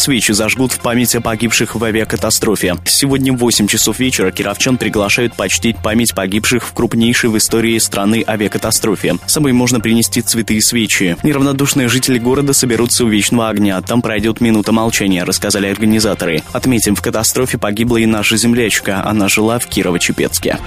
Свечи зажгут в память о погибших в авиакатастрофе. Сегодня в 8 часов вечера кировчан приглашают почтить память погибших в крупнейшей в истории страны авиакатастрофе. С собой можно принести цветы и свечи. Неравнодушные жители города соберутся у Вечного огня. Там пройдет минута молчания, рассказали организаторы. Отметим, в катастрофе погибла и наша землячка. Она жила в Кирово-Чепецке.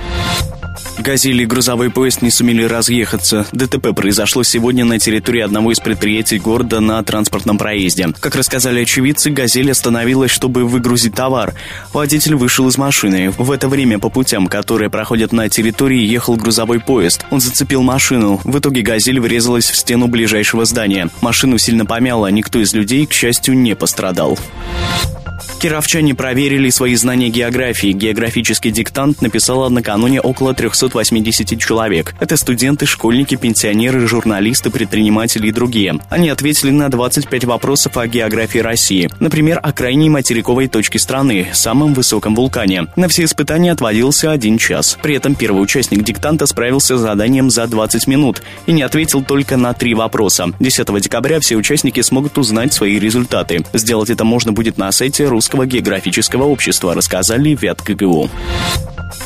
«Газели» и грузовой поезд не сумели разъехаться. ДТП произошло сегодня на территории одного из предприятий города на транспортном проезде. Как рассказали очевидцы, «Газель» остановилась, чтобы выгрузить товар. Водитель вышел из машины. В это время по путям, которые проходят на территории, ехал грузовой поезд. Он зацепил машину. В итоге «Газель» врезалась в стену ближайшего здания. Машину сильно помяло, никто из людей, к счастью, не пострадал. Кировчане проверили свои знания географии. Географический диктант написало накануне около 380 человек. Это студенты, школьники, пенсионеры, журналисты, предприниматели и другие. Они ответили на 25 вопросов о географии России. Например, о крайней материковой точке страны, самом высоком вулкане. На все испытания отводился один час. При этом первый участник диктанта справился с заданием за 20 минут и не ответил только на три вопроса. 10 декабря все участники смогут узнать свои результаты. Сделать это можно будет на сайте русского Русского географического общества, рассказали в КГУ.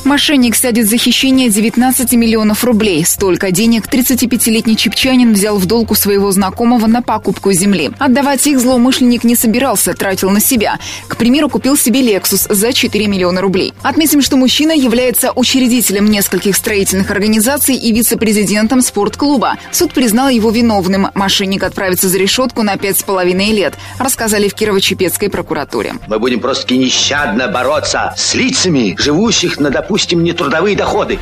Мошенник сядет за хищение 19 миллионов рублей. Столько денег 35-летний чепчанин взял в долг у своего знакомого на покупку земли. Отдавать их злоумышленник не собирался, тратил на себя. К примеру, купил себе «Лексус» за 4 миллиона рублей. Отметим, что мужчина является учредителем нескольких строительных организаций и вице-президентом спортклуба. Суд признал его виновным. Мошенник отправится за решетку на пять с половиной лет, рассказали в Кирово-Чепецкой прокуратуре. Мы будем просто нещадно бороться с лицами, живущих на, допустим, нетрудовые доходы.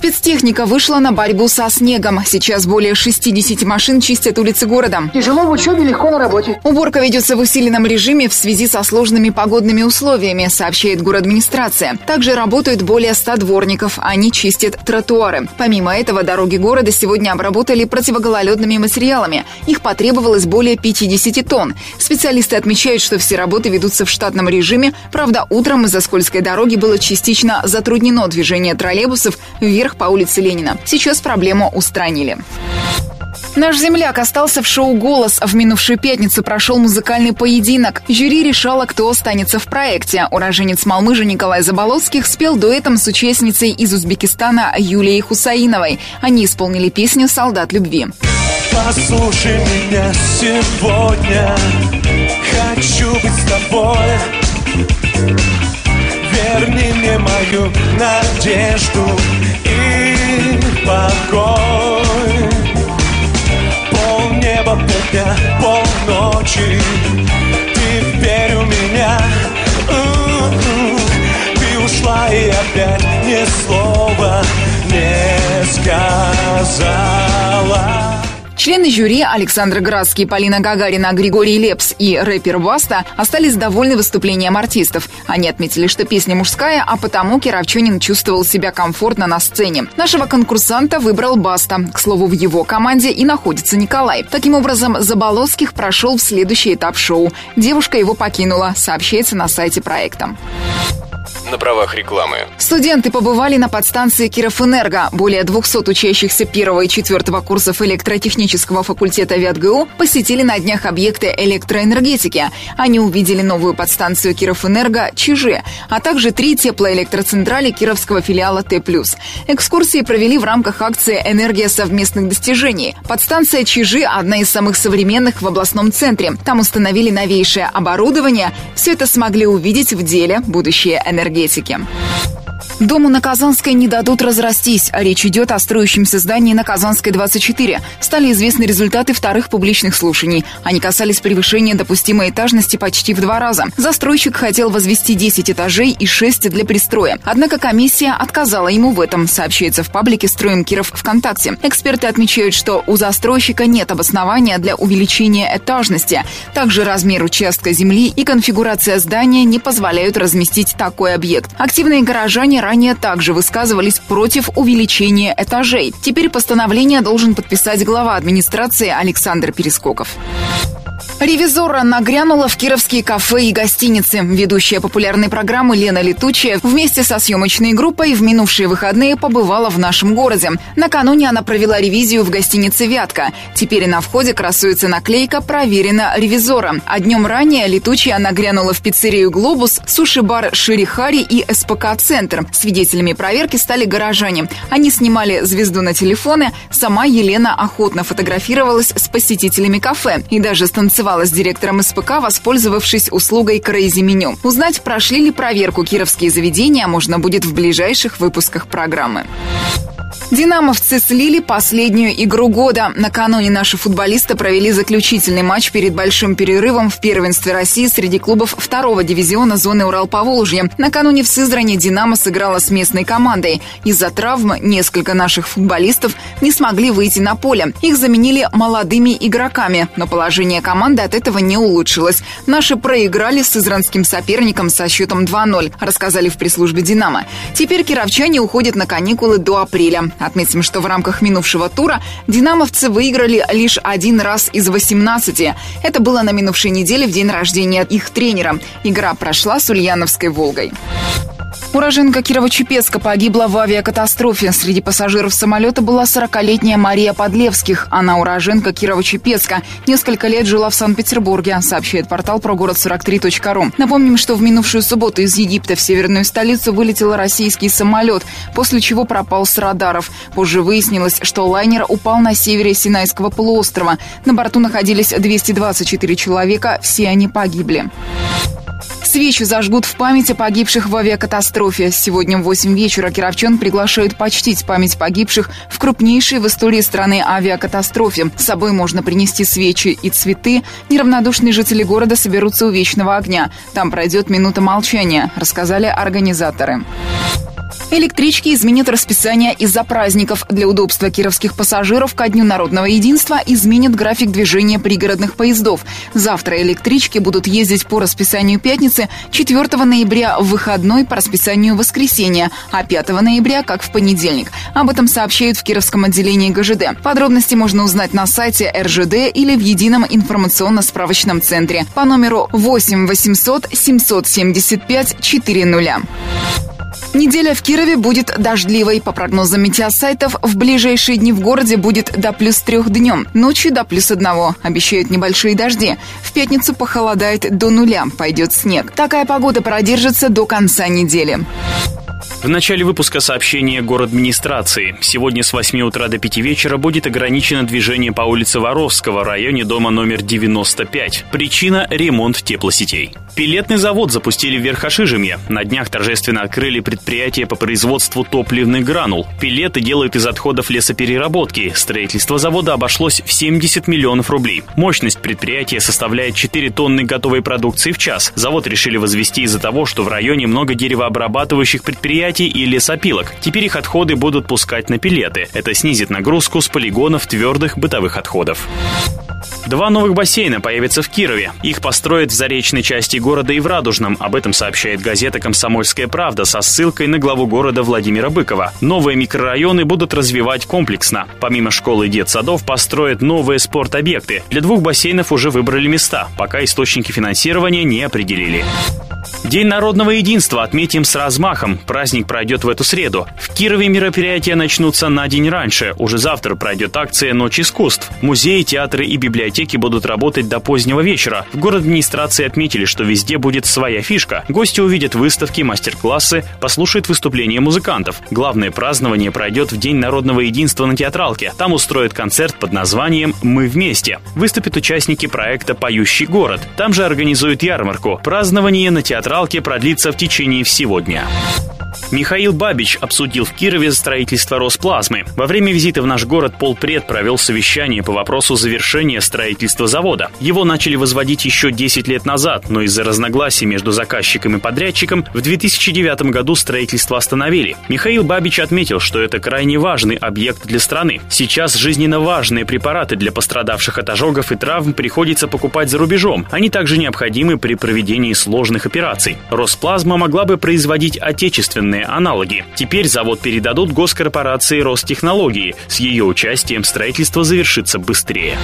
Спецтехника вышла на борьбу со снегом. Сейчас более 60 машин чистят улицы города. Тяжело в учебе, легко на работе. Уборка ведется в усиленном режиме в связи со сложными погодными условиями, сообщает администрация. Также работают более 100 дворников. Они чистят тротуары. Помимо этого, дороги города сегодня обработали противогололедными материалами. Их потребовалось более 50 тонн. Специалисты отмечают, что все работы ведутся в штатном режиме. Правда, утром из-за скользкой дороги было частично затруднено движение троллейбусов вверх вверх по улице Ленина. Сейчас проблему устранили. Наш земляк остался в шоу «Голос». В минувшую пятницу прошел музыкальный поединок. Жюри решало, кто останется в проекте. Уроженец Малмыжа Николай Заболоцких спел дуэтом с участницей из Узбекистана Юлией Хусаиновой. Они исполнили песню «Солдат любви». Послушай меня сегодня, хочу быть с тобой. Верни мне мою надежду покой. Полнеба, полдня, полночи Ты верь у меня. Ты ушла и опять ни слова Члены жюри Александр Градский, Полина Гагарина, Григорий Лепс и рэпер Баста остались довольны выступлением артистов. Они отметили, что песня мужская, а потому Кировчанин чувствовал себя комфортно на сцене. Нашего конкурсанта выбрал Баста. К слову, в его команде и находится Николай. Таким образом, Заболоцких прошел в следующий этап шоу. Девушка его покинула, сообщается на сайте проекта на правах рекламы. Студенты побывали на подстанции Кировэнерго. Более 200 учащихся первого и четвертого курсов электротехнического факультета ВятГУ посетили на днях объекты электроэнергетики. Они увидели новую подстанцию Кировэнерго «Чижи», а также три теплоэлектроцентрали кировского филиала Т+. Экскурсии провели в рамках акции «Энергия совместных достижений». Подстанция «Чижи» – одна из самых современных в областном центре. Там установили новейшее оборудование. Все это смогли увидеть в деле будущее энергетики энергетики. Дому на Казанской не дадут разрастись. А речь идет о строящемся здании на Казанской 24. Стали известны результаты вторых публичных слушаний. Они касались превышения допустимой этажности почти в два раза. Застройщик хотел возвести 10 этажей и 6 для пристроя. Однако комиссия отказала ему в этом, сообщается в паблике «Строим Киров ВКонтакте». Эксперты отмечают, что у застройщика нет обоснования для увеличения этажности. Также размер участка земли и конфигурация здания не позволяют разместить такой объект. Активные горожане ранее также высказывались против увеличения этажей. Теперь постановление должен подписать глава администрации Александр Перескоков. Ревизора нагрянула в кировские кафе и гостиницы. Ведущая популярной программы Лена Летучая вместе со съемочной группой в минувшие выходные побывала в нашем городе. Накануне она провела ревизию в гостинице «Вятка». Теперь на входе красуется наклейка «Проверено ревизора». А днем ранее Летучая нагрянула в пиццерию «Глобус», суши-бар «Ширихари» и СПК-центр. Свидетелями проверки стали горожане. Они снимали звезду на телефоны. Сама Елена охотно фотографировалась с посетителями кафе и даже станцевала поболтовала с директором СПК, воспользовавшись услугой Crazy Меню. Узнать, прошли ли проверку кировские заведения, можно будет в ближайших выпусках программы. Динамовцы слили последнюю игру года. Накануне наши футболисты провели заключительный матч перед большим перерывом в первенстве России среди клубов второго дивизиона зоны Урал-Поволжье. Накануне в Сызране «Динамо» сыграла с местной командой. Из-за травмы несколько наших футболистов не смогли выйти на поле. Их заменили молодыми игроками, но положение команды от этого не улучшилось. Наши проиграли с сызранским соперником со счетом 2-0, рассказали в пресс-службе «Динамо». Теперь кировчане уходят на каникулы до апреля. Отметим, что в рамках минувшего тура динамовцы выиграли лишь один раз из 18. Это было на минувшей неделе в день рождения их тренера. Игра прошла с Ульяновской «Волгой». Уроженка Кирово-Чепецка погибла в авиакатастрофе. Среди пассажиров самолета была 40-летняя Мария Подлевских. Она уроженка Кирово-Чепецка. Несколько лет жила в Санкт-Петербурге, сообщает портал про город 43.ру. Напомним, что в минувшую субботу из Египта в северную столицу вылетел российский самолет, после чего пропал с радаров. Позже выяснилось, что лайнер упал на севере Синайского полуострова. На борту находились 224 человека, все они погибли. Свечи зажгут в память о погибших в авиакатастрофе. Сегодня в 8 вечера кировчан приглашают почтить память погибших в крупнейшей в истории страны авиакатастрофе. С собой можно принести свечи и цветы. Неравнодушные жители города соберутся у вечного огня. Там пройдет минута молчания, рассказали организаторы. Электрички изменят расписание из-за праздников. Для удобства кировских пассажиров ко Дню народного единства изменят график движения пригородных поездов. Завтра электрички будут ездить по расписанию пятницы, 4 ноября в выходной по расписанию воскресенья, а 5 ноября как в понедельник. Об этом сообщают в Кировском отделении ГЖД. Подробности можно узнать на сайте РЖД или в едином информационно-справочном центре по номеру 8 800 775 400. Неделя в Кирове будет дождливой. По прогнозам метеосайтов, в ближайшие дни в городе будет до плюс трех днем, ночью до плюс одного. Обещают небольшие дожди. В пятницу похолодает до нуля, пойдет снег. Такая погода продержится до конца недели. В начале выпуска сообщение администрации. Сегодня с 8 утра до 5 вечера будет ограничено движение по улице Воровского районе дома номер 95. Причина – ремонт теплосетей. Пилетный завод запустили в Верхошижемье. На днях торжественно открыли предприятие по производству топливных гранул. Пилеты делают из отходов лесопереработки. Строительство завода обошлось в 70 миллионов рублей. Мощность предприятия составляет 4 тонны готовой продукции в час. Завод решили возвести из-за того, что в районе много деревообрабатывающих предприятий и лесопилок. Теперь их отходы будут пускать на пилеты. Это снизит нагрузку с полигонов твердых бытовых отходов. Два новых бассейна появятся в Кирове. Их построят в заречной части города и в Радужном. Об этом сообщает газета «Комсомольская правда» со ссылкой на главу города Владимира Быкова. Новые микрорайоны будут развивать комплексно. Помимо школы и детсадов построят новые спортобъекты. Для двух бассейнов уже выбрали места, пока источники финансирования не определили. День народного единства отметим с размахом. Праздник пройдет в эту среду. В Кирове мероприятия начнутся на день раньше. Уже завтра пройдет акция «Ночь искусств». Музеи, театры и библиотеки будут работать до позднего вечера. В город администрации отметили, что везде будет своя фишка. Гости увидят выставки, мастер-классы, послушают выступления музыкантов. Главное празднование пройдет в День народного единства на театралке. Там устроят концерт под названием «Мы вместе». Выступят участники проекта «Поющий город». Там же организуют ярмарку. Празднование на театралке продлится в течение всего дня. Михаил Бабич обсудил в Кирове строительство Росплазмы. Во время визита в наш город полпред провел совещание по вопросу завершения строительства завода. Его начали возводить еще 10 лет назад, но из-за разногласий между заказчиком и подрядчиком в 2009 году строительство остановили. Михаил Бабич отметил, что это крайне важный объект для страны. Сейчас жизненно важные препараты для пострадавших от ожогов и травм приходится покупать за рубежом. Они также необходимы при проведении сложных операций. Росплазма могла бы производить отечественные аналоги. Теперь завод передадут госкорпорации Ростехнологии. С ее участием строительство завершится быстрее.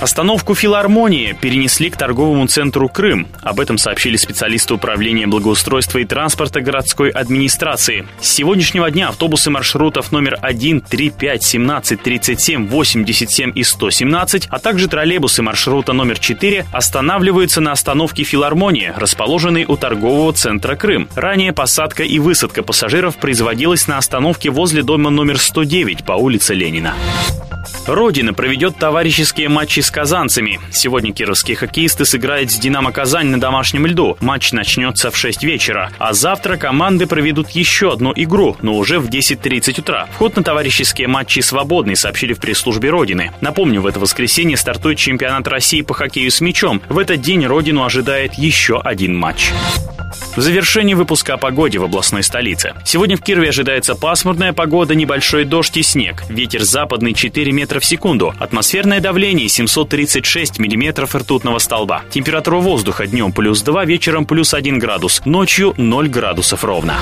Остановку филармонии перенесли к торговому центру Крым. Об этом сообщили специалисты управления благоустройства и транспорта городской администрации. С сегодняшнего дня автобусы маршрутов номер 1, 3, 5, 17, 37, 87 и 117, а также троллейбусы маршрута номер 4 останавливаются на остановке филармонии, расположенной у торгового центра Крым. Ранее посадка и высадка пассажиров производилась на остановке возле дома номер 109 по улице Ленина. Родина проведет товарищеские матчи с казанцами. Сегодня кировские хоккеисты сыграют с «Динамо Казань» на домашнем льду. Матч начнется в 6 вечера. А завтра команды проведут еще одну игру, но уже в 10.30 утра. Вход на товарищеские матчи свободный, сообщили в пресс-службе Родины. Напомню, в это воскресенье стартует чемпионат России по хоккею с мячом. В этот день Родину ожидает еще один матч. В завершении выпуска о погоде в областной столице. Сегодня в Кирове ожидается пасмурная погода, небольшой дождь и снег. Ветер западный 4 метра в секунду. Атмосферное давление 736 миллиметров ртутного столба. Температура воздуха днем плюс 2, вечером плюс 1 градус. Ночью 0 градусов ровно.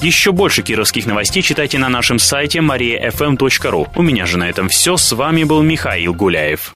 Еще больше кировских новостей читайте на нашем сайте mariafm.ru. У меня же на этом все. С вами был Михаил Гуляев.